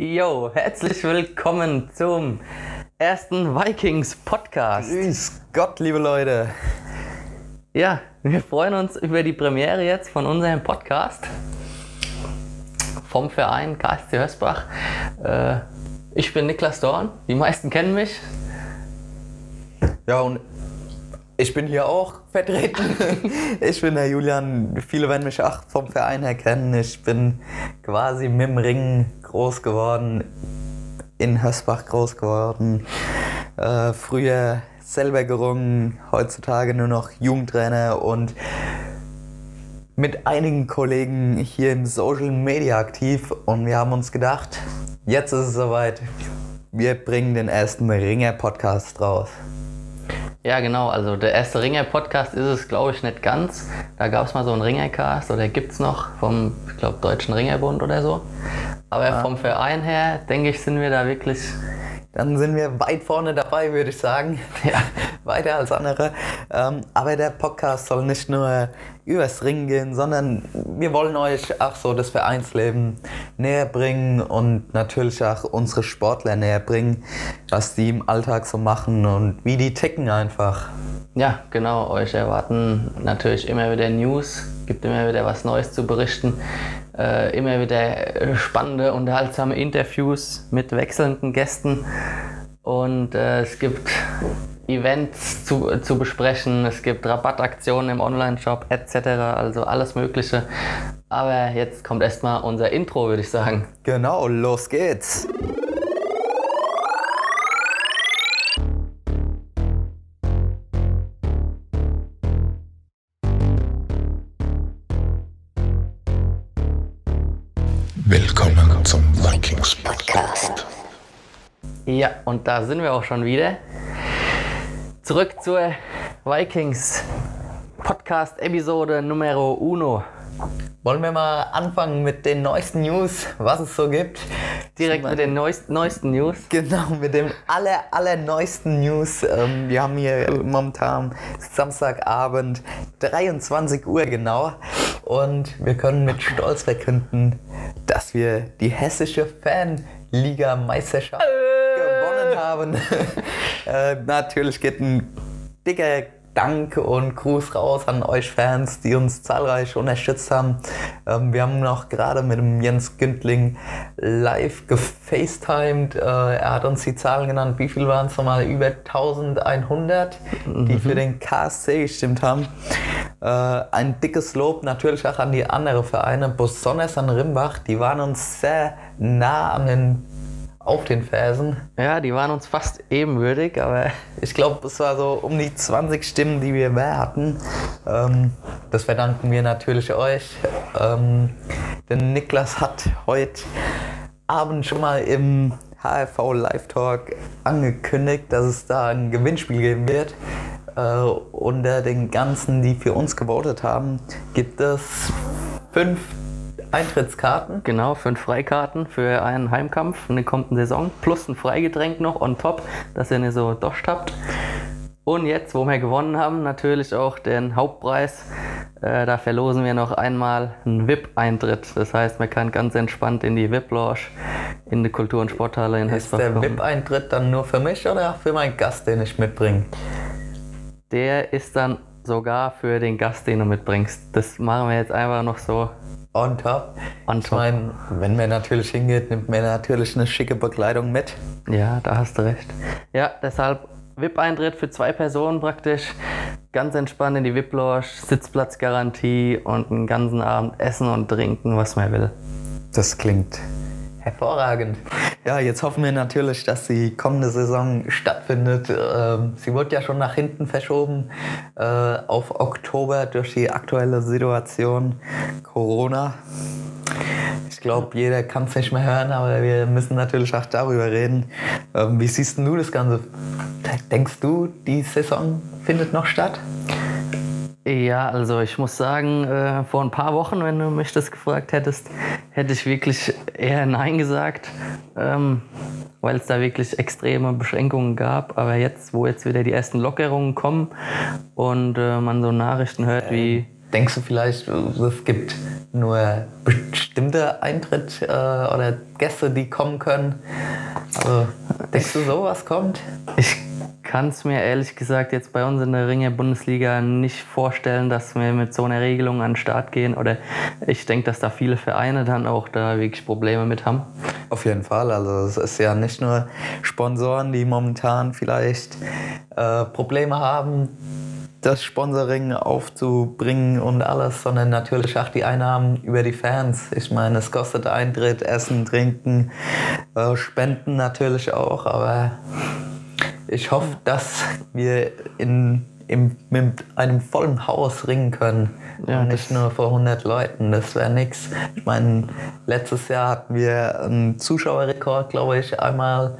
Jo, herzlich willkommen zum ersten Vikings Podcast. Grüß Gott, liebe Leute. Ja, wir freuen uns über die Premiere jetzt von unserem Podcast vom Verein KSC Hösbach. Äh, ich bin Niklas Dorn, die meisten kennen mich. Ja, und ich bin hier auch vertreten. Ich bin der Julian. Viele werden mich auch vom Verein her kennen. Ich bin quasi mit dem Ring groß geworden, in Hösbach groß geworden. Äh, früher selber gerungen, heutzutage nur noch Jugendtrainer und mit einigen Kollegen hier im Social Media aktiv. Und wir haben uns gedacht, jetzt ist es soweit. Wir bringen den ersten Ringer-Podcast raus. Ja, genau. Also der erste Ringer-Podcast ist es, glaube ich, nicht ganz. Da gab es mal so einen Ringer-Cast oder gibt es noch vom, ich glaube, Deutschen Ringerbund oder so. Aber Ah. vom Verein her, denke ich, sind wir da wirklich Dann sind wir weit vorne dabei, würde ich sagen. Ja, weiter als andere. Ähm, aber der Podcast soll nicht nur übers Ringen gehen, sondern wir wollen euch auch so das Vereinsleben näher bringen und natürlich auch unsere Sportler näher bringen, was die im Alltag so machen und wie die ticken einfach. Ja, genau. Euch erwarten natürlich immer wieder News, gibt immer wieder was Neues zu berichten, äh, immer wieder spannende, unterhaltsame Interviews mit wechselnden Gästen und äh, es gibt Events zu, zu besprechen, es gibt Rabattaktionen im Online-Shop etc., also alles Mögliche. Aber jetzt kommt erstmal unser Intro, würde ich sagen. Genau, los geht's. Ja, und da sind wir auch schon wieder. Zurück zur Vikings Podcast Episode Numero Uno. Wollen wir mal anfangen mit den neuesten News, was es so gibt? Direkt mit den neuesten, neuesten News. Genau, mit dem aller, aller neuesten News. Ähm, wir haben hier momentan Samstagabend, 23 Uhr genau. Und wir können mit Stolz verkünden, dass wir die hessische Fanliga-Meisterschaft gewonnen haben. äh, natürlich geht ein dicker Dank und Gruß raus an euch Fans, die uns zahlreich unterstützt haben. Ähm, wir haben noch gerade mit dem Jens Gündling live gefacetimed. Äh, er hat uns die Zahlen genannt. Wie viel waren es nochmal? Über 1100, die für den KSC gestimmt haben. Äh, ein dickes Lob natürlich auch an die anderen Vereine, besonders an Rimbach. Die waren uns sehr nah an den auf den Fersen. Ja, die waren uns fast ebenwürdig, aber Ich glaube, es war so um die 20 Stimmen, die wir mehr hatten. Ähm, das verdanken wir natürlich euch. Ähm, denn Niklas hat heute Abend schon mal im HRV Live Talk angekündigt, dass es da ein Gewinnspiel geben wird. Äh, unter den ganzen, die für uns gewotet haben, gibt es fünf Eintrittskarten. genau, fünf Freikarten für einen Heimkampf in der kommenden Saison. Plus ein Freigetränk noch on top, dass ihr nicht so doscht habt. Und jetzt, wo wir gewonnen haben, natürlich auch den Hauptpreis. Äh, da verlosen wir noch einmal einen VIP-Eintritt. Das heißt, man kann ganz entspannt in die VIP-Lounge in die Kultur- und Sporthalle in Ist Hesbach der kommen. VIP-Eintritt dann nur für mich oder auch für meinen Gast, den ich mitbringe? Der ist dann sogar für den Gast, den du mitbringst. Das machen wir jetzt einfach noch so On top. on Ich top. meine, wenn man natürlich hingeht, nimmt man natürlich eine schicke Bekleidung mit. Ja, da hast du recht. Ja, deshalb VIP-Eintritt für zwei Personen praktisch. Ganz entspannt in die VIP-Lounge, Sitzplatzgarantie und einen ganzen Abend essen und trinken, was man will. Das klingt hervorragend. Ja, jetzt hoffen wir natürlich, dass die kommende Saison stattfindet. Ähm, Sie wurde ja schon nach hinten verschoben äh, auf Oktober durch die aktuelle Situation Corona. Ich glaube, jeder kann es nicht mehr hören, aber wir müssen natürlich auch darüber reden. Ähm, wie siehst du das Ganze? Denkst du, die Saison findet noch statt? Ja, also ich muss sagen, äh, vor ein paar Wochen, wenn du mich das gefragt hättest, hätte ich wirklich eher Nein gesagt, ähm, weil es da wirklich extreme Beschränkungen gab. Aber jetzt, wo jetzt wieder die ersten Lockerungen kommen und äh, man so Nachrichten hört wie denkst du vielleicht, es gibt nur bestimmte Eintritt äh, oder Gäste, die kommen können? Also, denkst du, sowas kommt? Ich kann es mir ehrlich gesagt jetzt bei uns in der Ringe-Bundesliga nicht vorstellen, dass wir mit so einer Regelung an den Start gehen. Oder ich denke, dass da viele Vereine dann auch da wirklich Probleme mit haben. Auf jeden Fall. Also es ist ja nicht nur Sponsoren, die momentan vielleicht äh, Probleme haben, das Sponsoring aufzubringen und alles, sondern natürlich auch die Einnahmen über die Fans. Ich meine, es kostet Eintritt, Essen, Trinken, äh, Spenden natürlich auch, aber ich hoffe, dass wir in, im, mit einem vollen Haus ringen können. Ja, und nicht nur vor 100 Leuten, das wäre nichts. Ich meine, letztes Jahr hatten wir einen Zuschauerrekord, glaube ich, einmal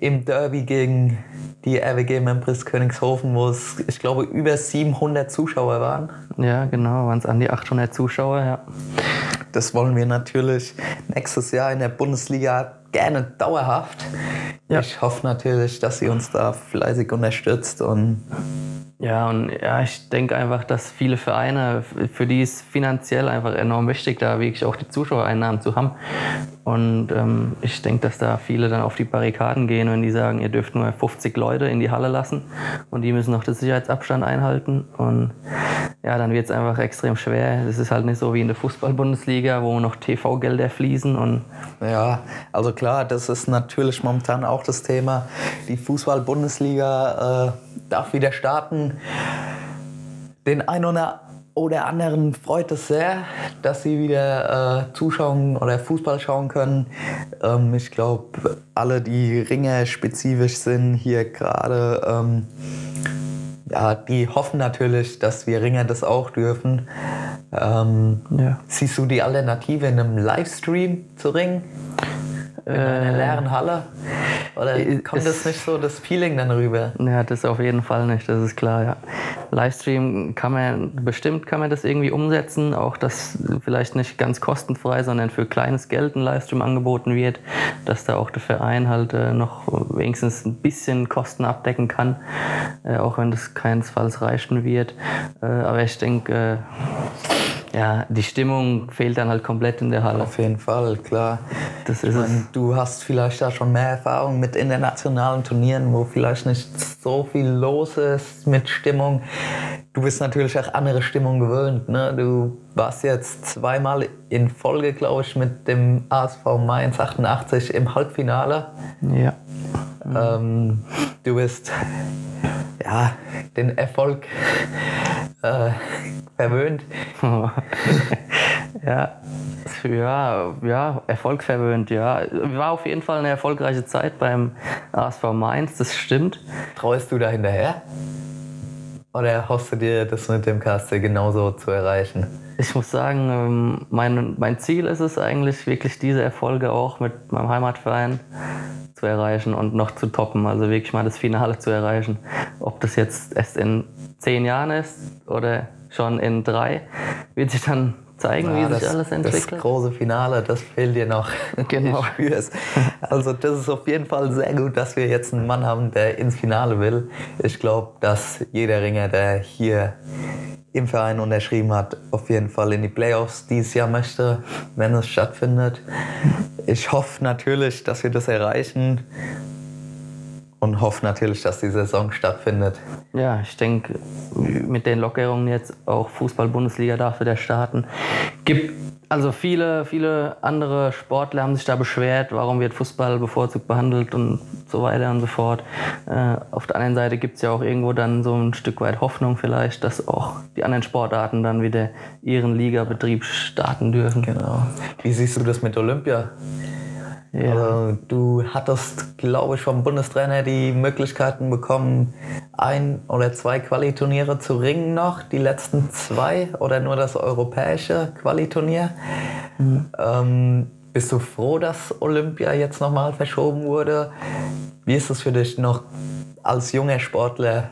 im Derby gegen die RWG Membris Königshofen, wo es, ich glaube, über 700 Zuschauer waren. Ja, genau, waren es an die 800 Zuschauer, ja. Das wollen wir natürlich nächstes Jahr in der Bundesliga gerne dauerhaft. Ja. Ich hoffe natürlich, dass sie uns da fleißig unterstützt und ja, und ja, ich denke einfach, dass viele Vereine, für die ist finanziell einfach enorm wichtig, da wirklich auch die Zuschauereinnahmen zu haben. Und ähm, ich denke, dass da viele dann auf die Barrikaden gehen, wenn die sagen, ihr dürft nur 50 Leute in die Halle lassen und die müssen noch den Sicherheitsabstand einhalten. Und ja, dann wird es einfach extrem schwer. Es ist halt nicht so wie in der Fußball-Bundesliga, wo noch TV-Gelder fließen. Und ja, also klar, das ist natürlich momentan auch das Thema. Die Fußball-Bundesliga äh, darf wieder starten. Den einen oder anderen freut es sehr, dass sie wieder äh, zuschauen oder Fußball schauen können. Ähm, ich glaube, alle, die Ringer spezifisch sind, hier gerade, ähm, ja, die hoffen natürlich, dass wir Ringer das auch dürfen. Ähm, ja. Siehst du die Alternative in einem Livestream zu ringen? In einer äh, leeren Halle? Oder äh, kommt das nicht so das Feeling dann rüber? Ja, das auf jeden Fall nicht, das ist klar, ja. Livestream kann man, bestimmt kann man das irgendwie umsetzen, auch dass vielleicht nicht ganz kostenfrei, sondern für kleines Geld ein Livestream angeboten wird, dass da auch der Verein halt äh, noch wenigstens ein bisschen Kosten abdecken kann, äh, auch wenn das keinesfalls reichen wird. Äh, aber ich denke, äh, ja, die Stimmung fehlt dann halt komplett in der Halle. Auf jeden Fall, klar. Das ist meine. Du hast vielleicht da schon mehr Erfahrung mit internationalen Turnieren, wo vielleicht nicht so viel los ist mit Stimmung. Du bist natürlich auch andere Stimmung gewöhnt. Ne? Du warst jetzt zweimal in Folge, glaube ich, mit dem ASV Mainz 88 im Halbfinale. Ja. Ähm, du bist ja, den Erfolg äh, verwöhnt. ja. Ja, ja, erfolgverwöhnt, ja. War auf jeden Fall eine erfolgreiche Zeit beim ASV Mainz, das stimmt. Traust du da hinterher? Oder hoffst du dir, das mit dem KSC genauso zu erreichen? Ich muss sagen, ähm, mein, mein Ziel ist es eigentlich, wirklich diese Erfolge auch mit meinem Heimatverein zu erreichen und noch zu toppen. Also wirklich mal das Finale zu erreichen. Ob das jetzt erst in zehn Jahren ist oder schon in drei, wird sich dann zeigen, ja, wie sich das, alles entwickelt. Das große Finale, das fehlt dir noch. Genau. Also das ist auf jeden Fall sehr gut, dass wir jetzt einen Mann haben, der ins Finale will. Ich glaube, dass jeder Ringer, der hier im Verein unterschrieben hat, auf jeden Fall in die Playoffs dieses Jahr möchte, wenn es stattfindet. Ich hoffe natürlich, dass wir das erreichen und hoffe natürlich, dass die Saison stattfindet. Ja, ich denke, mit den Lockerungen jetzt auch Fußball-Bundesliga darf wieder starten. Gibt also viele, viele andere Sportler haben sich da beschwert, warum wird Fußball bevorzugt behandelt und so weiter und so fort. Äh, auf der anderen Seite gibt es ja auch irgendwo dann so ein Stück weit Hoffnung vielleicht, dass auch die anderen Sportarten dann wieder ihren Ligabetrieb starten dürfen. Genau. Wie siehst du das mit Olympia? Ja. Also, du hattest, glaube ich, vom Bundestrainer die Möglichkeiten bekommen, ein oder zwei Qualiturniere zu ringen noch, die letzten zwei oder nur das europäische Qualiturnier. Mhm. Ähm, bist du froh, dass Olympia jetzt nochmal verschoben wurde? Wie ist es für dich noch als junger Sportler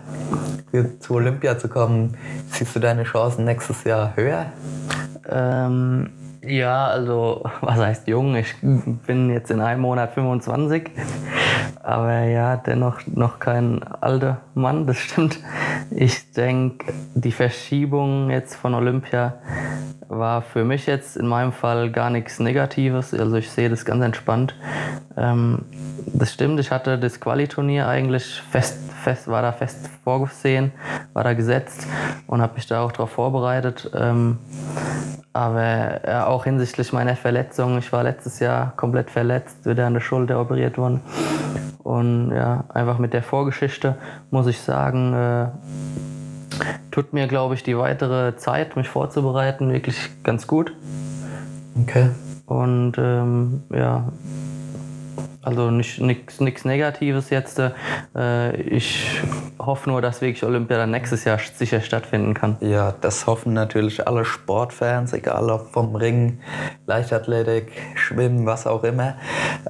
zu Olympia zu kommen? Siehst du deine Chancen nächstes Jahr höher? Ähm ja, also was heißt jung? Ich bin jetzt in einem Monat 25. aber ja, dennoch noch kein alter Mann, das stimmt. Ich denke, die Verschiebung jetzt von Olympia war für mich jetzt in meinem Fall gar nichts Negatives. Also ich sehe das ganz entspannt. Ähm, das stimmt, ich hatte das Qualiturnier eigentlich fest, fest, war da fest vorgesehen, war da gesetzt und habe mich da auch darauf vorbereitet. Ähm, aber ja, auch hinsichtlich meiner Verletzung, ich war letztes Jahr komplett verletzt, wieder an der Schulter operiert worden. Und ja, einfach mit der Vorgeschichte muss ich sagen, äh, tut mir, glaube ich, die weitere Zeit, mich vorzubereiten, wirklich ganz gut. Okay. Und ähm, ja, also nichts Negatives jetzt. Äh, ich hoffe nur, dass wirklich Olympia dann nächstes Jahr sicher stattfinden kann. Ja, das hoffen natürlich alle Sportfans, egal ob vom Ring, Leichtathletik, Schwimmen, was auch immer.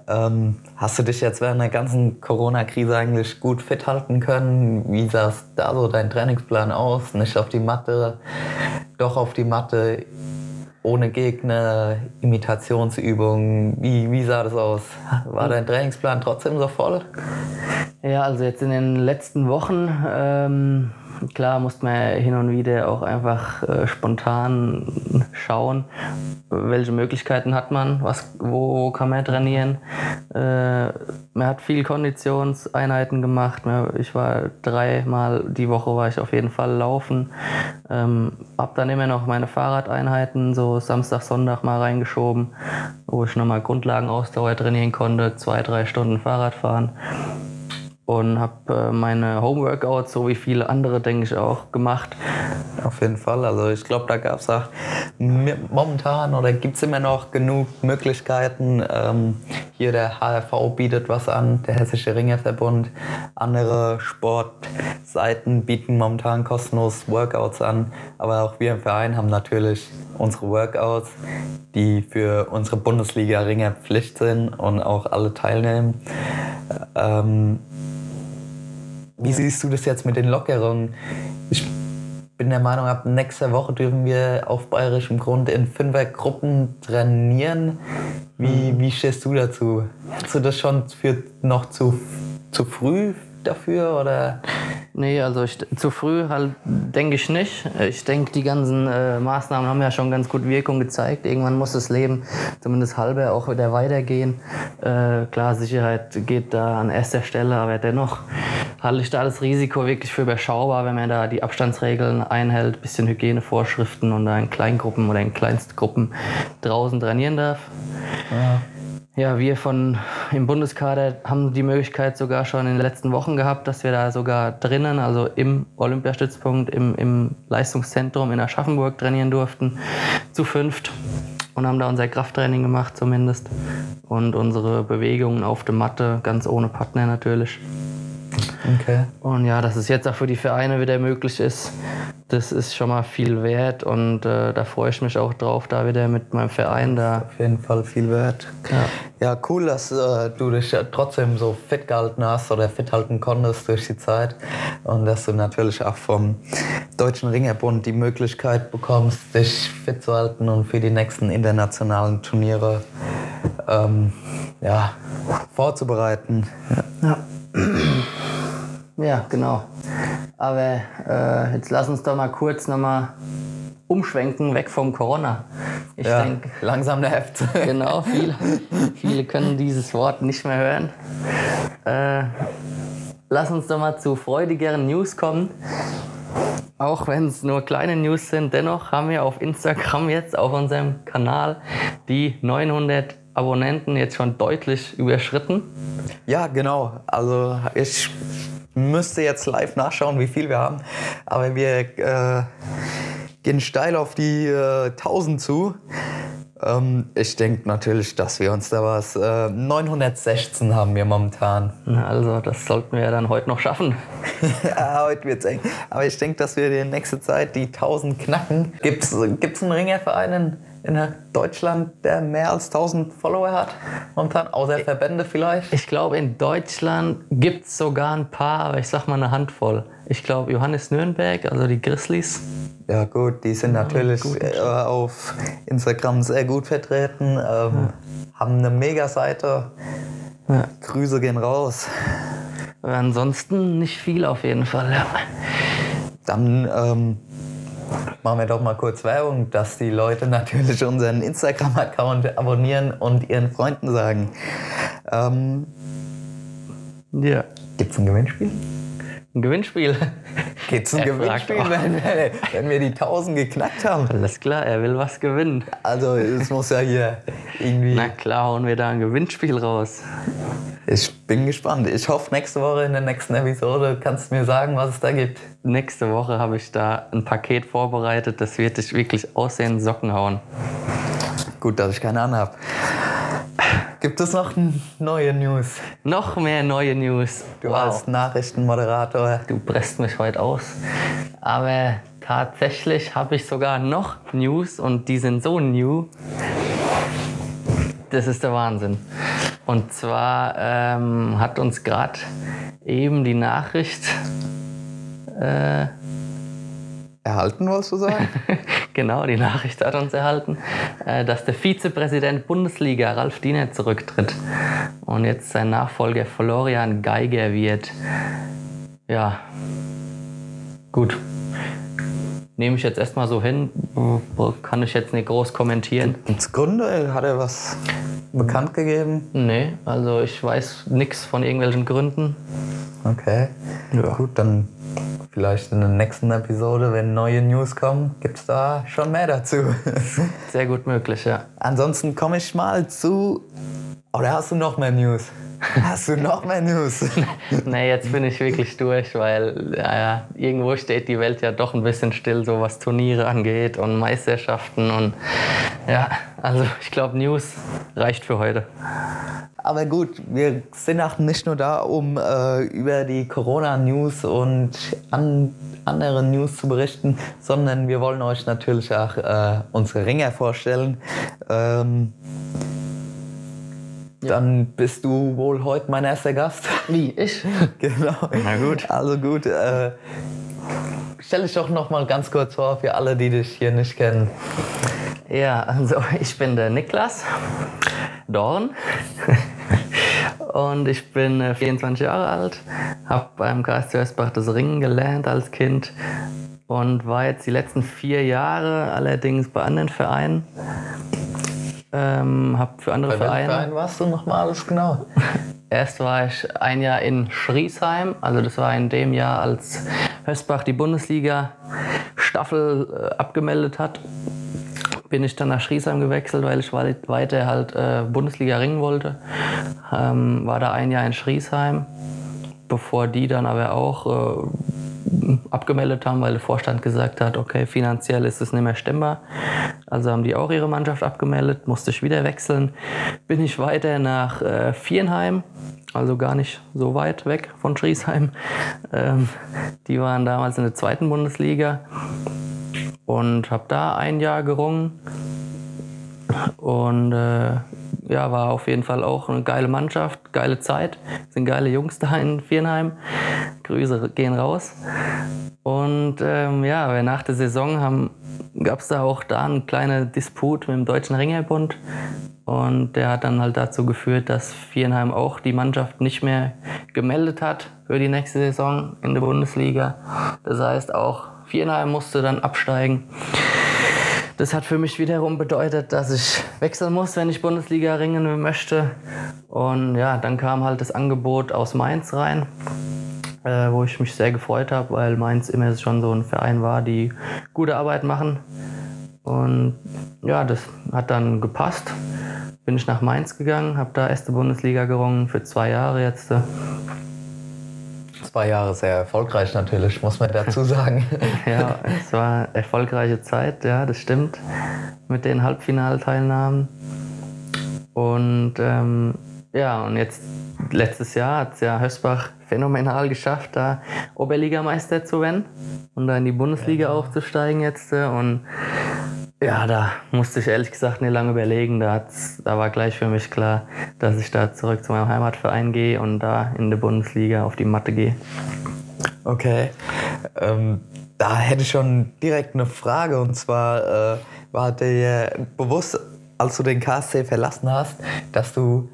Ähm, hast du dich jetzt während der ganzen Corona-Krise eigentlich gut fit halten können? Wie sah da so dein Trainingsplan aus? Nicht auf die Matte, doch auf die Matte? Ohne Gegner, Imitationsübungen. Wie, wie sah das aus? War dein Trainingsplan trotzdem so voll? Ja, also jetzt in den letzten Wochen ähm, klar musste man hin und wieder auch einfach äh, spontan schauen, welche Möglichkeiten hat man, was, wo kann man trainieren. Äh, man hat viel Konditionseinheiten gemacht. Ich war dreimal die Woche war ich auf jeden Fall laufen. Ähm, hab dann immer noch meine Fahrradeinheiten so Samstag, Sonntag mal reingeschoben, wo ich nochmal Grundlagenausdauer trainieren konnte, zwei, drei Stunden Fahrrad fahren und habe äh, meine Homeworkouts, so wie viele andere, denke ich, auch gemacht. Auf jeden Fall. Also ich glaube, da gab es auch momentan oder gibt es immer noch genug Möglichkeiten. Ähm, hier der HRV bietet was an, der Hessische Ringerverbund. Andere Sportseiten bieten momentan kostenlos Workouts an. Aber auch wir im Verein haben natürlich unsere Workouts, die für unsere Bundesliga-Ringer Pflicht sind und auch alle teilnehmen. Ähm, wie siehst du das jetzt mit den Lockerungen? Ich bin der Meinung, ab nächster Woche dürfen wir auf bayerischem Grund in Fünfergruppen trainieren. Wie, wie stehst du dazu? Hast du das schon für noch zu, zu früh dafür oder? Nee, also ich, zu früh halt denke ich nicht. Ich denke, die ganzen äh, Maßnahmen haben ja schon ganz gut Wirkung gezeigt. Irgendwann muss das Leben zumindest halber auch wieder weitergehen. Äh, klar, Sicherheit geht da an erster Stelle, aber dennoch halte ich da das Risiko wirklich für überschaubar, wenn man da die Abstandsregeln einhält, bisschen Hygienevorschriften und da in Kleingruppen oder in Kleinstgruppen draußen trainieren darf. Ja. Ja, wir von im Bundeskader haben die Möglichkeit sogar schon in den letzten Wochen gehabt, dass wir da sogar drinnen, also im Olympiastützpunkt, im, im Leistungszentrum in Aschaffenburg trainieren durften, zu fünft und haben da unser Krafttraining gemacht zumindest und unsere Bewegungen auf der Matte, ganz ohne Partner natürlich. Okay. Und ja, dass es jetzt auch für die Vereine wieder möglich ist, das ist schon mal viel wert und äh, da freue ich mich auch drauf, da wieder mit meinem Verein da. Auf jeden Fall viel wert. Ja, ja cool, dass äh, du dich trotzdem so fit gehalten hast oder fit halten konntest durch die Zeit und dass du natürlich auch vom Deutschen Ringerbund die Möglichkeit bekommst, dich fit zu halten und für die nächsten internationalen Turniere ähm, ja, vorzubereiten. ja. ja. Ja, genau. Aber äh, jetzt lass uns doch mal kurz nochmal umschwenken, weg vom Corona. Ich ja, denke. Langsam der Heft. Genau, viele, viele können dieses Wort nicht mehr hören. Äh, lass uns doch mal zu freudigeren News kommen. Auch wenn es nur kleine News sind, dennoch haben wir auf Instagram jetzt auf unserem Kanal die 900 Abonnenten jetzt schon deutlich überschritten. Ja, genau. Also ich müsste jetzt live nachschauen, wie viel wir haben. Aber wir äh, gehen steil auf die äh, 1000 zu. Ähm, ich denke natürlich, dass wir uns da was. Äh, 916 haben wir momentan. Na also, das sollten wir dann heute noch schaffen. ja, heute wird es eng. Aber ich denke, dass wir in nächster Zeit die 1000 knacken. Gibt es einen Ringerverein in in Deutschland, der mehr als 1000 Follower hat momentan, außer Verbände vielleicht? Ich glaube, in Deutschland gibt es sogar ein paar, aber ich sag mal eine Handvoll. Ich glaube, Johannes Nürnberg, also die Grizzlies. Ja gut, die sind ja, natürlich äh, auf Instagram sehr gut vertreten, ähm, ja. haben eine Mega-Seite. Ja. Grüße gehen raus. Ansonsten nicht viel auf jeden Fall. Ja. Dann ähm, machen wir doch mal kurz Werbung, dass die Leute natürlich unseren Instagram-Account abonnieren und ihren Freunden sagen. Ähm, ja. Gibt es ein Gewinnspiel? Ein Gewinnspiel. Gibt es ein Er fragt Gewinnspiel, wenn, wir- wenn wir die 1000 geknackt haben? Alles klar, er will was gewinnen. Also es muss ja hier irgendwie... Na klar, hauen wir da ein Gewinnspiel raus. Ich bin gespannt. Ich hoffe, nächste Woche in der nächsten Episode kannst du mir sagen, was es da gibt. Nächste Woche habe ich da ein Paket vorbereitet, das wird dich wirklich aussehen Socken hauen. Gut, dass ich keine anhab. Gibt es noch neue News? Noch mehr neue News. Du als Nachrichtenmoderator. Du presst mich heute aus. Aber tatsächlich habe ich sogar noch News und die sind so new. Das ist der Wahnsinn. Und zwar ähm, hat uns gerade eben die Nachricht, äh, Erhalten, wolltest du sagen? genau, die Nachricht hat uns erhalten, äh, dass der Vizepräsident Bundesliga Ralf Diener zurücktritt und jetzt sein Nachfolger Florian Geiger wird. Ja, gut. Nehme ich jetzt erstmal so hin, kann ich jetzt nicht groß kommentieren. Ins Grunde hat er was bekannt gegeben. Nee, also ich weiß nichts von irgendwelchen Gründen. Okay. Ja. Gut, dann vielleicht in der nächsten Episode, wenn neue News kommen, gibt es da schon mehr dazu. Sehr gut möglich, ja. Ansonsten komme ich mal zu. Oder hast du noch mehr News? Hast du noch mehr News? Nee, jetzt bin ich wirklich durch, weil ja, irgendwo steht die Welt ja doch ein bisschen still, so was Turniere angeht und Meisterschaften und ja, also ich glaube, News reicht für heute. Aber gut, wir sind auch nicht nur da, um äh, über die Corona-News und an, andere News zu berichten, sondern wir wollen euch natürlich auch äh, unsere Ringer vorstellen. Ähm, Dann bist du wohl heute mein erster Gast. Wie, ich? genau. Na gut. Also gut. Äh, stell dich doch noch mal ganz kurz vor für alle, die dich hier nicht kennen. Ja, also ich bin der Niklas Dorn und ich bin äh, 24 Jahre alt, habe beim KSC Hösbach das Ringen gelernt als Kind und war jetzt die letzten vier Jahre allerdings bei anderen Vereinen. Ähm, habe für andere Bei Vereine. Verein warst du noch mal alles genau? Erst war ich ein Jahr in Schriesheim, also das war in dem Jahr, als Hösbach die Bundesliga-Staffel äh, abgemeldet hat. Bin ich dann nach Schriesheim gewechselt, weil ich weit- weiter halt äh, Bundesliga ringen wollte. Ähm, war da ein Jahr in Schriesheim, bevor die dann aber auch äh, abgemeldet haben, weil der Vorstand gesagt hat, okay, finanziell ist es nicht mehr stemmbar. Also haben die auch ihre Mannschaft abgemeldet, musste ich wieder wechseln. Bin ich weiter nach äh, Viernheim, also gar nicht so weit weg von Schriesheim. Ähm, die waren damals in der zweiten Bundesliga und habe da ein Jahr gerungen. Und äh, ja, war auf jeden Fall auch eine geile Mannschaft, geile Zeit. Sind geile Jungs da in Viernheim. Grüße gehen raus. Und ähm, ja, nach der Saison gab es da auch da einen kleinen Disput mit dem Deutschen Ringerbund. Und der hat dann halt dazu geführt, dass Viernheim auch die Mannschaft nicht mehr gemeldet hat für die nächste Saison in der Bundesliga. Das heißt, auch Viernheim musste dann absteigen. Das hat für mich wiederum bedeutet, dass ich wechseln muss, wenn ich Bundesliga ringen möchte. Und ja, dann kam halt das Angebot aus Mainz rein, äh, wo ich mich sehr gefreut habe, weil Mainz immer schon so ein Verein war, die gute Arbeit machen. Und ja, das hat dann gepasst. Bin ich nach Mainz gegangen, habe da erste Bundesliga gerungen für zwei Jahre jetzt. Zwei Jahre sehr erfolgreich natürlich, muss man dazu sagen. Ja, es war eine erfolgreiche Zeit, ja, das stimmt. Mit den Halbfinalteilnahmen. Und ähm, ja, und jetzt letztes Jahr hat es ja Hösbach phänomenal geschafft, da Oberligameister zu werden und da in die Bundesliga aufzusteigen jetzt. äh, Und ja, da musste ich ehrlich gesagt nicht lange überlegen. Da, da war gleich für mich klar, dass ich da zurück zu meinem Heimatverein gehe und da in der Bundesliga auf die Matte gehe. Okay. Ähm, da hätte ich schon direkt eine Frage und zwar äh, war dir bewusst, als du den KSC verlassen hast, dass du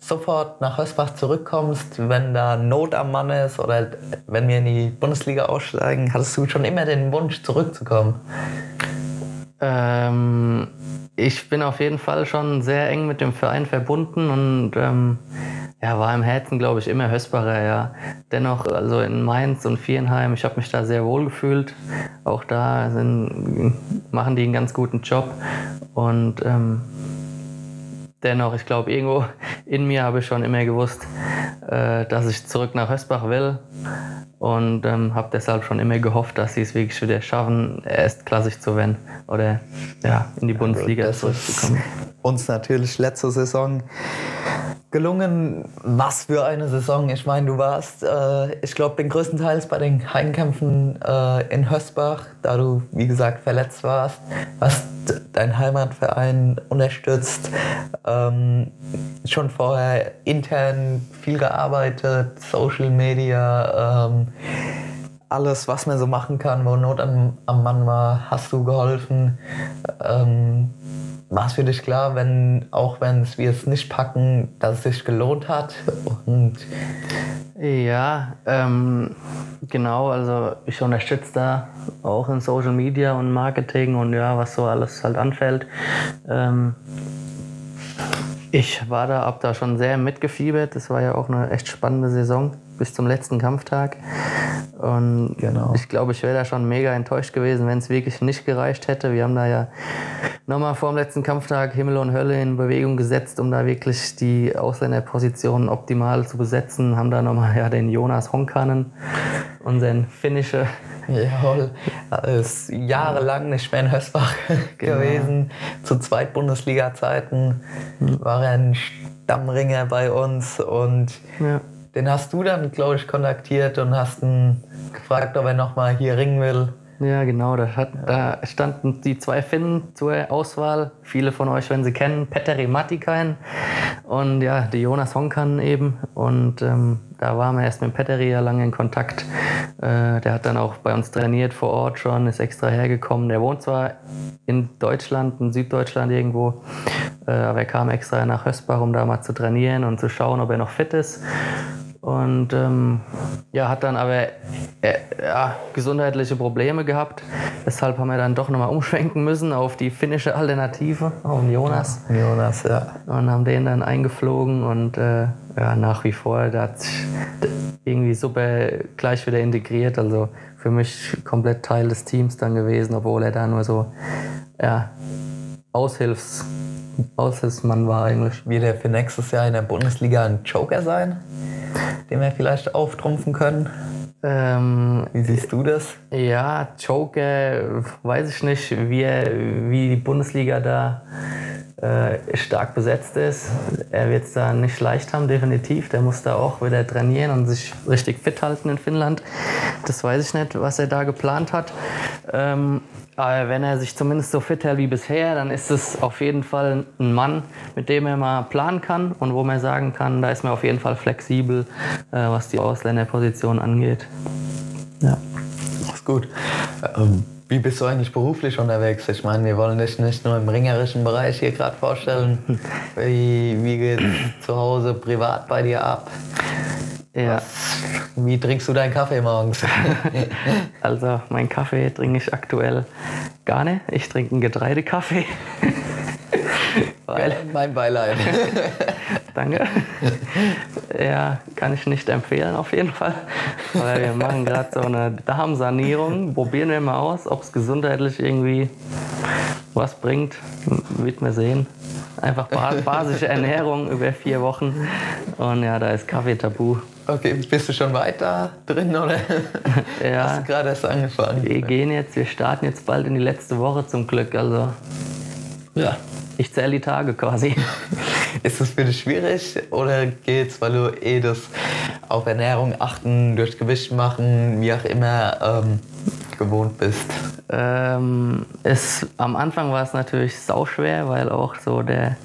sofort nach Hösbach zurückkommst, wenn da Not am Mann ist oder wenn wir in die Bundesliga aussteigen? Hattest du schon immer den Wunsch, zurückzukommen? Ähm, ich bin auf jeden Fall schon sehr eng mit dem Verein verbunden und ähm, ja, war im Herzen, glaube ich, immer Hösbacher, ja. Dennoch, also in Mainz und Vierenheim, ich habe mich da sehr wohl gefühlt. Auch da sind, machen die einen ganz guten Job. Und ähm, dennoch, ich glaube, irgendwo in mir habe ich schon immer gewusst, äh, dass ich zurück nach Hösbach will und ähm, habe deshalb schon immer gehofft, dass sie es wirklich wieder schaffen, erstklassig zu werden oder ja, in die Bundesliga das zurückzukommen. Uns natürlich letzte Saison gelungen. Was für eine Saison. Ich meine, du warst, äh, ich glaube, den größten Teil bei den Heimkämpfen äh, in Hösbach, da du, wie gesagt, verletzt warst, hast deinen Heimatverein unterstützt, ähm, schon vorher intern viel gearbeitet, Social Media, ähm, alles, was man so machen kann, wo Not am, am Mann war, hast du geholfen. Ähm, war es für dich klar, wenn, auch wenn wir es nicht packen, dass es sich gelohnt hat? Und Ja, ähm, genau. Also ich unterstütze da auch in Social Media und Marketing und ja, was so alles halt anfällt. Ähm, ich war da, hab da schon sehr mitgefiebert. Das war ja auch eine echt spannende Saison bis zum letzten Kampftag. Und Genau. ich glaube, ich wäre da schon mega enttäuscht gewesen, wenn es wirklich nicht gereicht hätte. Wir haben da ja nochmal vor dem letzten Kampftag Himmel und Hölle in Bewegung gesetzt, um da wirklich die Ausländerpositionen optimal zu besetzen. Haben da nochmal ja, den Jonas Honkanen, unseren finnische Jawohl, ist jahrelang nicht mehr in Hösbach gewesen. Zu Zweit-Bundesliga-Zeiten war er ein Stammringer bei uns und Ja. Den hast du dann, glaube ich, kontaktiert und hast ihn gefragt, ob er nochmal hier ringen will. Ja, genau. Da, hat, da standen die zwei Finnen zur Auswahl. Viele von euch, wenn sie kennen, Petteri Matikainen und ja, die Jonas Honkan eben. Und ähm, da waren wir erst mit Petteri ja lange in Kontakt. Äh, der hat dann auch bei uns trainiert vor Ort schon, ist extra hergekommen. Der wohnt zwar in Deutschland, in Süddeutschland irgendwo, äh, aber er kam extra nach Hösbach, um da mal zu trainieren und zu schauen, ob er noch fit ist. Und ähm, ja, hat dann aber äh, ja, gesundheitliche Probleme gehabt. Deshalb haben wir dann doch nochmal umschwenken müssen auf die finnische Alternative, auf den Jonas. Jonas, ja. Und haben den dann eingeflogen und äh, ja, nach wie vor, der hat sich irgendwie super gleich wieder integriert. Also für mich komplett Teil des Teams dann gewesen, obwohl er da nur so ja, Aushilfs, Aushilfsmann war eigentlich. Wird er für nächstes Jahr in der Bundesliga ein Joker sein, den wir vielleicht auftrumpfen können? Ähm, Wie siehst du das? Ja, Joker, weiß ich nicht, wie, er, wie die Bundesliga da äh, stark besetzt ist. Er wird es da nicht leicht haben, definitiv. Der muss da auch wieder trainieren und sich richtig fit halten in Finnland. Das weiß ich nicht, was er da geplant hat. Ähm, aber wenn er sich zumindest so fit hält wie bisher, dann ist es auf jeden Fall ein Mann, mit dem er mal planen kann und wo man sagen kann, da ist man auf jeden Fall flexibel, äh, was die Ausländerposition angeht. Ja. Das ist gut. Ähm, wie bist du eigentlich beruflich unterwegs? Ich meine, wir wollen dich nicht nur im ringerischen Bereich hier gerade vorstellen. Wie, wie geht zu Hause privat bei dir ab? Ja. Wie trinkst du deinen Kaffee morgens? Also mein Kaffee trinke ich aktuell gar nicht. Ich trinke einen Getreidekaffee. Weil, mein Beileid. danke. Ja, kann ich nicht empfehlen auf jeden Fall. Weil wir machen gerade so eine Darmsanierung. Probieren wir mal aus, ob es gesundheitlich irgendwie was bringt. Wird man sehen. Einfach ba- basische Ernährung über vier Wochen. Und ja, da ist Kaffee tabu. Okay, bist du schon weiter drin oder Ja. hast du gerade erst angefangen? Wir gehen jetzt, wir starten jetzt bald in die letzte Woche zum Glück. Also ja, ich zähle die Tage quasi. Ist das für dich schwierig oder geht's, weil du eh das auf Ernährung achten, durch Gewicht machen, wie auch immer, ähm, gewohnt bist? Ähm, es, am Anfang war es natürlich sauschwer, weil auch so der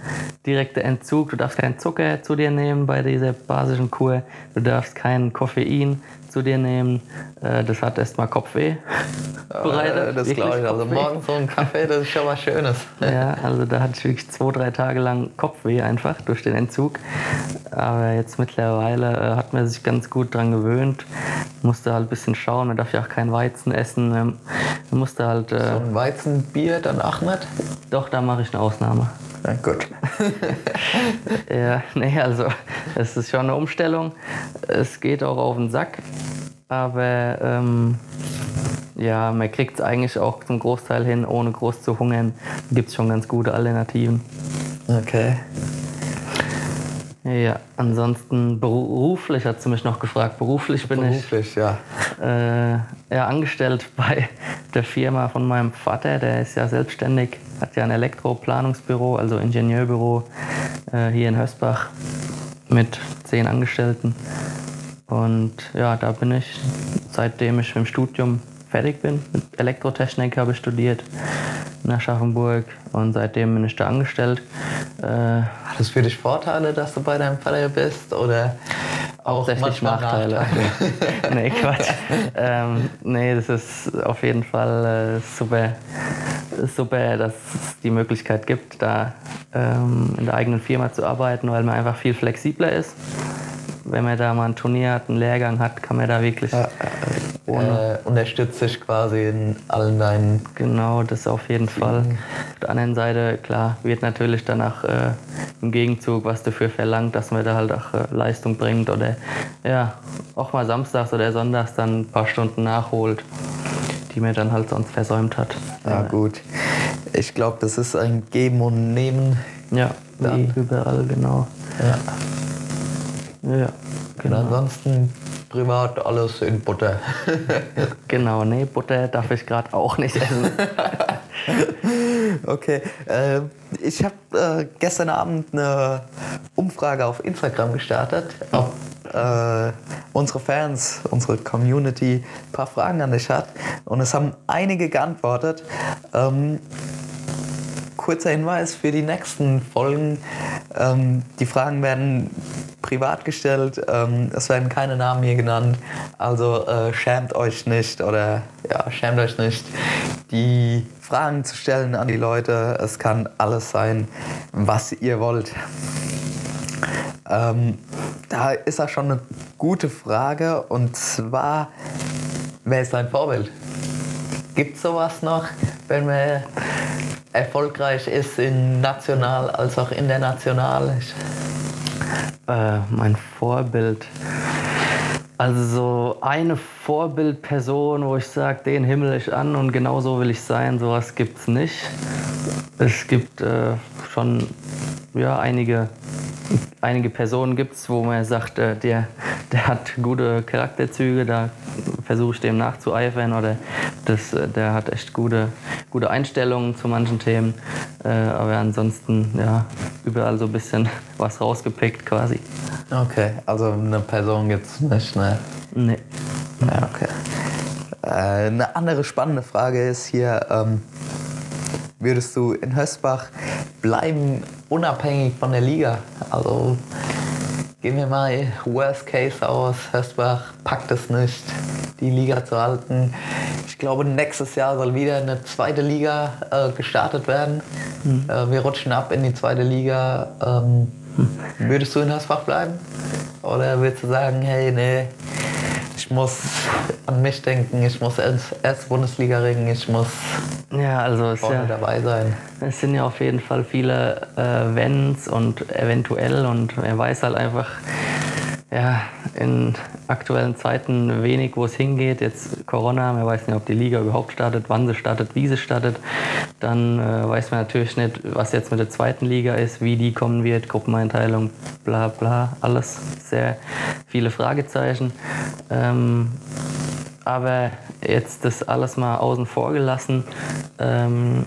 direkte Entzug, du darfst keinen Zucker zu dir nehmen bei dieser basischen Kur, du darfst kein Koffein zu dir nehmen. Äh, das hat erstmal Kopfweh bereitet. Äh, das glaube ich. Also morgens so ein Kaffee, das ist schon was Schönes. Ja, also da hatte ich wirklich zwei, drei Tage lang Kopfweh einfach durch den Entzug. Aber jetzt mittlerweile äh, hat man sich ganz gut dran gewöhnt. Musste halt ein bisschen schauen, man darf ja auch kein Weizen essen. Man musste halt, äh, So ein Weizenbier dann auch nicht? doch, da mache ich eine Ausnahme. Na gut. Ja, nee, also es ist schon eine Umstellung. Es geht auch auf den Sack, aber ähm, ja, man kriegt es eigentlich auch zum Großteil hin, ohne groß zu hungern. Gibt es schon ganz gute Alternativen. Okay. Ja, ansonsten beruflich hat sie mich noch gefragt. Beruflich bin Beruflich, ja. ich äh, ja, angestellt bei der Firma von meinem Vater. Der ist ja selbstständig, hat ja ein Elektroplanungsbüro, also Ingenieurbüro äh, hier in Hösbach mit zehn Angestellten. Und ja, da bin ich, seitdem ich mit dem Studium fertig bin. Mit Elektrotechnik habe ich studiert in Aschaffenburg und seitdem bin ich da angestellt. Äh, Hat es für dich Vorteile, dass du bei deinem Vater bist? Oder auch manchmal Nachteile. nee, Quatsch. ähm, nee, das ist auf jeden Fall äh, super, super, dass es die Möglichkeit gibt, da ähm, in der eigenen Firma zu arbeiten, weil man einfach viel flexibler ist. Wenn man da mal ein Turnier hat, einen Lehrgang hat, kann man da wirklich Äh, unterstützt dich quasi in allen deinen. Genau, das auf jeden Fall. Auf der anderen Seite, klar, wird natürlich danach äh, im Gegenzug was dafür verlangt, dass man da halt auch äh, Leistung bringt oder ja, auch mal samstags oder sonntags dann ein paar Stunden nachholt, die man dann halt sonst versäumt hat. Ja, gut. Ich glaube, das ist ein Geben und Nehmen. Ja, Dann- überall, genau. Ja. Ja, Und genau. ansonsten privat alles in Butter. Genau, nee, Butter darf ich gerade auch nicht essen. Okay, äh, ich habe äh, gestern Abend eine Umfrage auf Instagram gestartet, ob äh, unsere Fans, unsere Community ein paar Fragen an dich hat. Und es haben einige geantwortet. Ähm, kurzer Hinweis für die nächsten Folgen. Ähm, die Fragen werden privat gestellt. Ähm, es werden keine Namen hier genannt. Also äh, schämt euch nicht oder ja, schämt euch nicht, die Fragen zu stellen an die Leute. Es kann alles sein, was ihr wollt. Ähm, da ist auch schon eine gute Frage und zwar, wer ist dein Vorbild? Gibt es sowas noch, wenn man erfolgreich ist in national als auch international? Ich, Äh, mein Vorbild. Also so eine Vorbildperson, wo ich sage, den himmel ich an und genau so will ich sein, sowas es nicht. Es gibt äh, schon ja, einige, einige Personen gibt's, wo man sagt, äh, der, der hat gute Charakterzüge, da versuche ich dem nachzueifern oder das, äh, der hat echt gute, gute Einstellungen zu manchen Themen. Äh, aber ansonsten ja, überall so ein bisschen was rausgepickt quasi. okay, also eine Person gibt es nicht, ne? Nee. Ja, okay. Äh, eine andere spannende Frage ist hier, ähm, würdest du in Hösbach bleiben, unabhängig von der Liga? Also gehen wir mal Worst Case aus, Hösbach packt es nicht, die Liga zu halten. Ich glaube, nächstes Jahr soll wieder eine zweite Liga äh, gestartet werden. Äh, wir rutschen ab in die zweite Liga. Ähm, Würdest du in Hösbach bleiben? Oder würdest du sagen, hey, nee, ich muss an mich denken, ich muss erst, Bundesliga ringen, ich muss Ja, also es, vorne ja, dabei sein. es sind ja auf jeden Fall viele äh, Wenns und eventuell und er weiß halt einfach, ja, in aktuellen Zeiten wenig, wo es hingeht. Jetzt Corona, man weiß nicht, ob die Liga überhaupt startet, wann sie startet, wie sie startet. Dann äh, weiß man natürlich nicht, was jetzt mit der zweiten Liga ist, wie die kommen wird, Gruppeneinteilung, bla bla, alles sehr viele Fragezeichen. Ähm, aber jetzt das alles mal außen vor gelassen, ähm,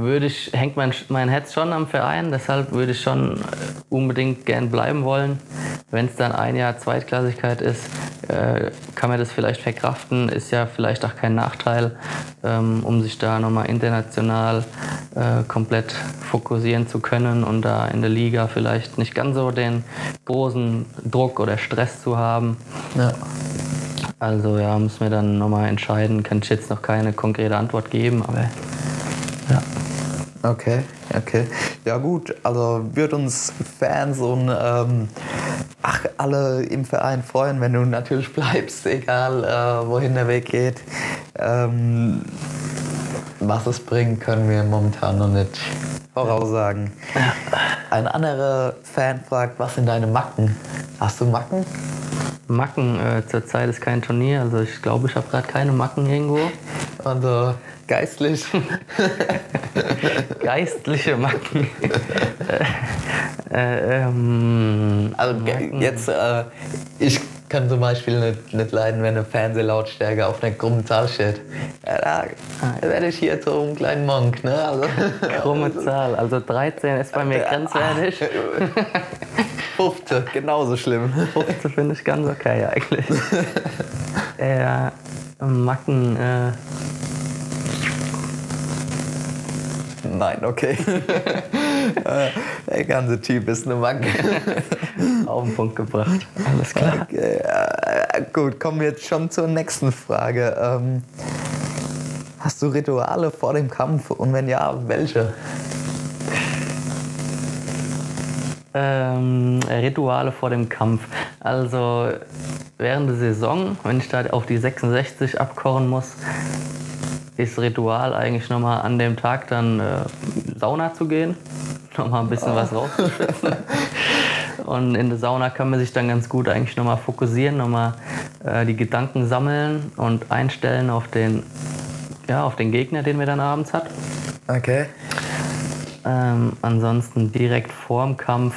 würde ich, hängt mein, mein Herz schon am Verein, deshalb würde ich schon äh, unbedingt gern bleiben wollen. Wenn es dann ein Jahr Zweitklassigkeit ist, äh, kann man das vielleicht verkraften, ist ja vielleicht auch kein Nachteil, ähm, um sich da nochmal international äh, komplett fokussieren zu können und da in der Liga vielleicht nicht ganz so den großen Druck oder Stress zu haben. Ja. Also ja, müssen wir dann nochmal entscheiden. Kann ich jetzt noch keine konkrete Antwort geben, aber ja. Okay, okay. Ja gut, also wird uns Fans und ähm, ach, alle im Verein freuen, wenn du natürlich bleibst, egal äh, wohin der Weg geht. Ähm, was es bringt, können wir momentan noch nicht voraussagen. Ein anderer Fan fragt, was sind deine Macken? Hast du Macken? Macken, äh, zurzeit ist kein Turnier, also ich glaube, ich habe gerade keine Macken irgendwo. Also geistlich. Geistliche Macken. äh, ähm, Also ge- jetzt, äh, ich kann zum Beispiel nicht, nicht leiden, wenn eine Fernsehlautstärke auf einer krummen Zahl steht. Ja, da werde ich hier zu einem kleinen Monk. Ne? Also, krumme Zahl, also 13 ist bei mir grenzwertig. 15, genauso schlimm. 15 finde ich ganz okay eigentlich. äh, Macken, äh, Nein, okay. Der ganze Typ ist eine Macke. auf den Punkt gebracht. Alles klar. Okay, äh, gut, kommen wir jetzt schon zur nächsten Frage. Ähm, hast du Rituale vor dem Kampf und wenn ja, welche? Ähm, Rituale vor dem Kampf. Also während der Saison, wenn ich da auf die 66 abkochen muss, ist Ritual eigentlich nochmal an dem Tag dann äh, Sauna zu gehen, nochmal ein bisschen was rauszuschwitzen. Und in der Sauna kann man sich dann ganz gut eigentlich nochmal fokussieren, nochmal äh, die Gedanken sammeln und einstellen auf den, ja, auf den Gegner, den man dann abends hat. Okay. Ähm, ansonsten direkt vorm Kampf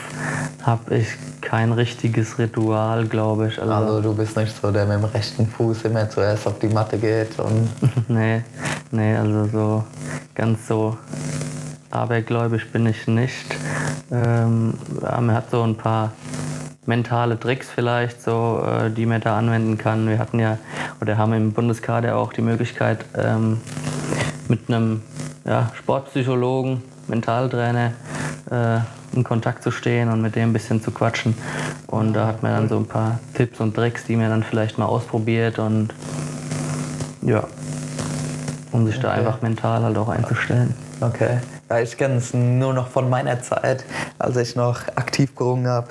habe ich kein richtiges Ritual, glaube ich. Also, Also du bist nicht so, der mit dem rechten Fuß immer zuerst auf die Matte geht und nee, nee, also so ganz so abergläubisch bin ich nicht. Ähm, ja, man hat so ein paar mentale Tricks vielleicht, so, äh, die man da anwenden kann. Wir hatten ja, oder haben im Bundeskader auch die Möglichkeit, ähm, mit einem ja, Sportpsychologen, Mentaltrainer äh, in Kontakt zu stehen und mit dem ein bisschen zu quatschen. Und da hat man dann so ein paar Tipps und Tricks, die man dann vielleicht mal ausprobiert und ja, um sich da Okay. einfach mental halt auch einzustellen. Okay. Ich kenne es nur noch von meiner Zeit, als ich noch aktiv gerungen habe.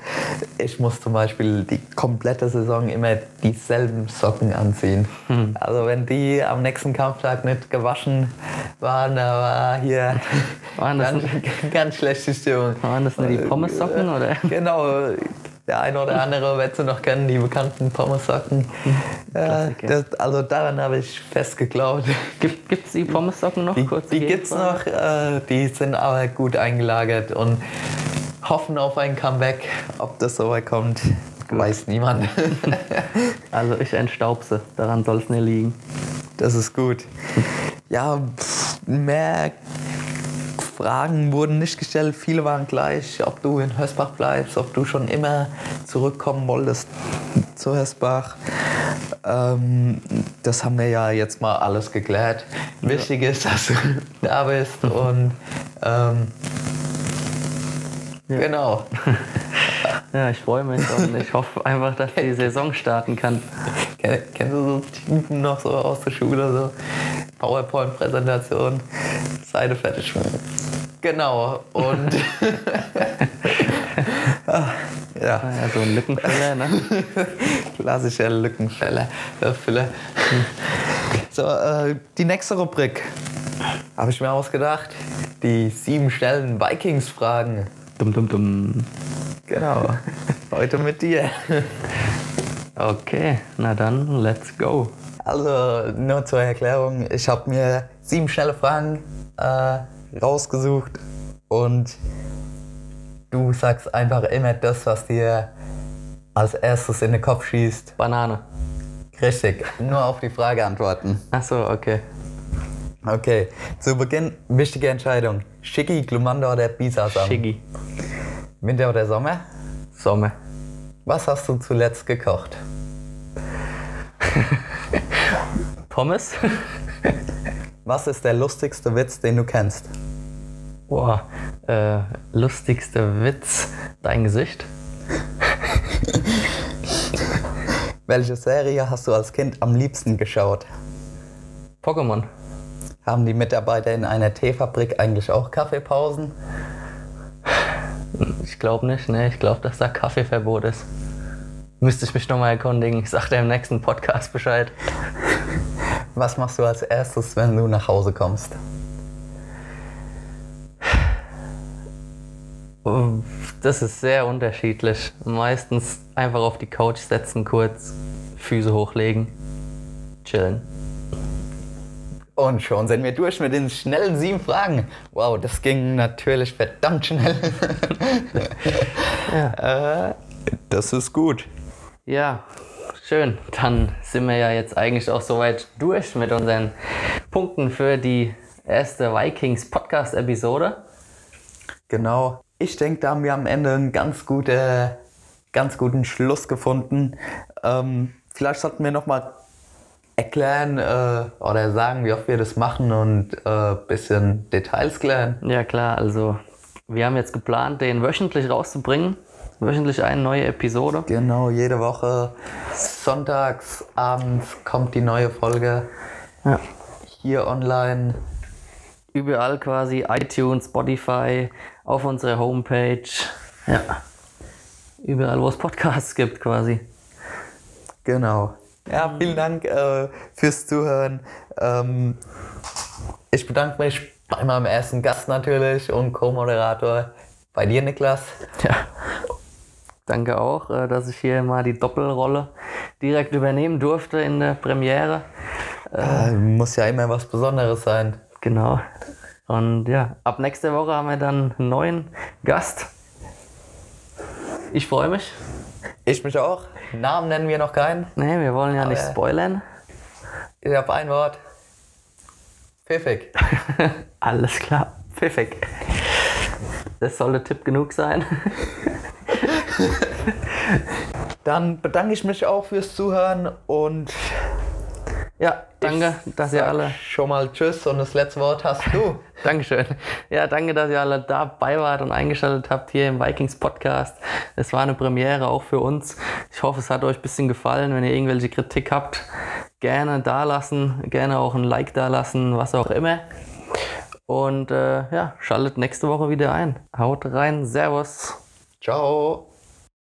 Ich muss zum Beispiel die komplette Saison immer dieselben Socken anziehen. Also wenn die am nächsten Kampftag nicht gewaschen waren, da war hier Waren das ganz, ganz schlechte Stimmung. Waren das nur die Pommessocken oder? Genau. Der eine oder andere wird sie noch kennen, die bekannten Pommessocken. Ja, Klassiker. das, also daran habe ich fest geglaubt. Gibt es die Pommessocken noch? Die, Kurze die gibt's Gegenfrage. noch, äh, die sind aber gut eingelagert und hoffen auf ein Comeback. Ob das so weit kommt, weiß niemand. Also ich entstaub sie, daran soll es nicht liegen. das ist gut. Ja, pff, mehr Fragen wurden nicht gestellt. Viele waren gleich, ob du in Hösbach bleibst, ob du schon immer zurückkommen wolltest zu Hösbach. Ähm, das haben wir ja jetzt mal alles geklärt. Wichtig ist, dass du da bist und ähm, genau. Ja, ich freue mich und ich hoffe einfach, dass die Saison starten kann. Kenn- Kennst du so Typen noch so aus der Schule, so PowerPoint-Präsentation, Seite fertig. Genau, und Ah, ja, Ja, so ein Lückenfüller, ne? klassischer Lückenfäller. äh, Füller. So, äh, die nächste Rubrik habe ich mir ausgedacht. Die sieben schnellen Vikings-Fragen. Dum, dum, dum. Genau, heute mit dir. Okay, na dann, let's go. Also nur zur Erklärung, ich habe mir sieben schnelle Fragen äh, rausgesucht und du sagst einfach immer das, was dir als erstes in den Kopf schießt. Banane. Richtig, nur auf die Frage antworten. Ach so, okay. Okay, zu Beginn wichtige Entscheidung. Schicki, Glumanda oder Bisasam? Shiggy. Winter oder Sommer? Sommer. Was hast du zuletzt gekocht? Pommes. Was ist der lustigste Witz, den du kennst? Boah, äh, lustigster Witz. Dein Gesicht. Welche Serie hast du als Kind am liebsten geschaut? Pokémon. Haben die Mitarbeiter in einer Teefabrik eigentlich auch Kaffeepausen? Ich glaube nicht, ne? Ich glaube, dass da Kaffeeverbot ist. Müsste ich mich nochmal erkundigen. Ich sag dir im nächsten Podcast Bescheid. Was machst du als erstes, wenn du nach Hause kommst? Das ist sehr unterschiedlich. Meistens einfach auf die Couch setzen, kurz Füße hochlegen, chillen. Und schon sind wir durch mit den schnellen sieben Fragen. Wow, das ging natürlich verdammt schnell. ja. äh, das ist gut. Ja, schön. Dann sind wir ja jetzt eigentlich auch soweit durch mit unseren Punkten für die erste Vikings Podcast-Episode. Genau. Ich denke, da haben wir am Ende einen ganz, gute, ganz guten Schluss gefunden. Ähm, vielleicht sollten wir nochmal erklären äh, oder sagen, wie oft wir das machen und ein äh, bisschen Details klären. Ja klar, also wir haben jetzt geplant, den wöchentlich rauszubringen. Wöchentlich eine neue Episode. Genau, jede Woche sonntags abends kommt die neue Folge ja. hier online. Überall quasi, iTunes, Spotify, auf unserer Homepage. Ja. Überall, wo es Podcasts gibt, quasi. Genau. Ja, vielen Dank äh, fürs Zuhören. Ähm, ich bedanke mich bei meinem ersten Gast natürlich und Co-Moderator bei dir, Niklas. Ja. Danke auch, äh, dass ich hier mal die Doppelrolle direkt übernehmen durfte in der Premiere. Äh, muss ja immer was Besonderes sein. Genau. Und ja, ab nächste Woche haben wir dann einen neuen Gast. Ich freue mich. Ich mich auch. Namen nennen wir noch keinen. Nee, wir wollen ja Aber nicht spoilern. Ich habe ein Wort. Pfiffig. Alles klar, pfiffig. Das sollte Tipp genug sein. Dann bedanke ich mich auch fürs Zuhören und ja, danke, dass ihr alle. Schon mal Tschüss und das letzte Wort hast du. Dankeschön. Ja, danke, dass ihr alle dabei wart und eingeschaltet habt hier im Vikings Podcast. Es war eine Premiere auch für uns. Ich hoffe, es hat euch ein bisschen gefallen. Wenn ihr irgendwelche Kritik habt, gerne da lassen, gerne auch ein Like da lassen, was auch immer. Und äh, ja, schaltet nächste Woche wieder ein. Haut rein, Servus. Ciao.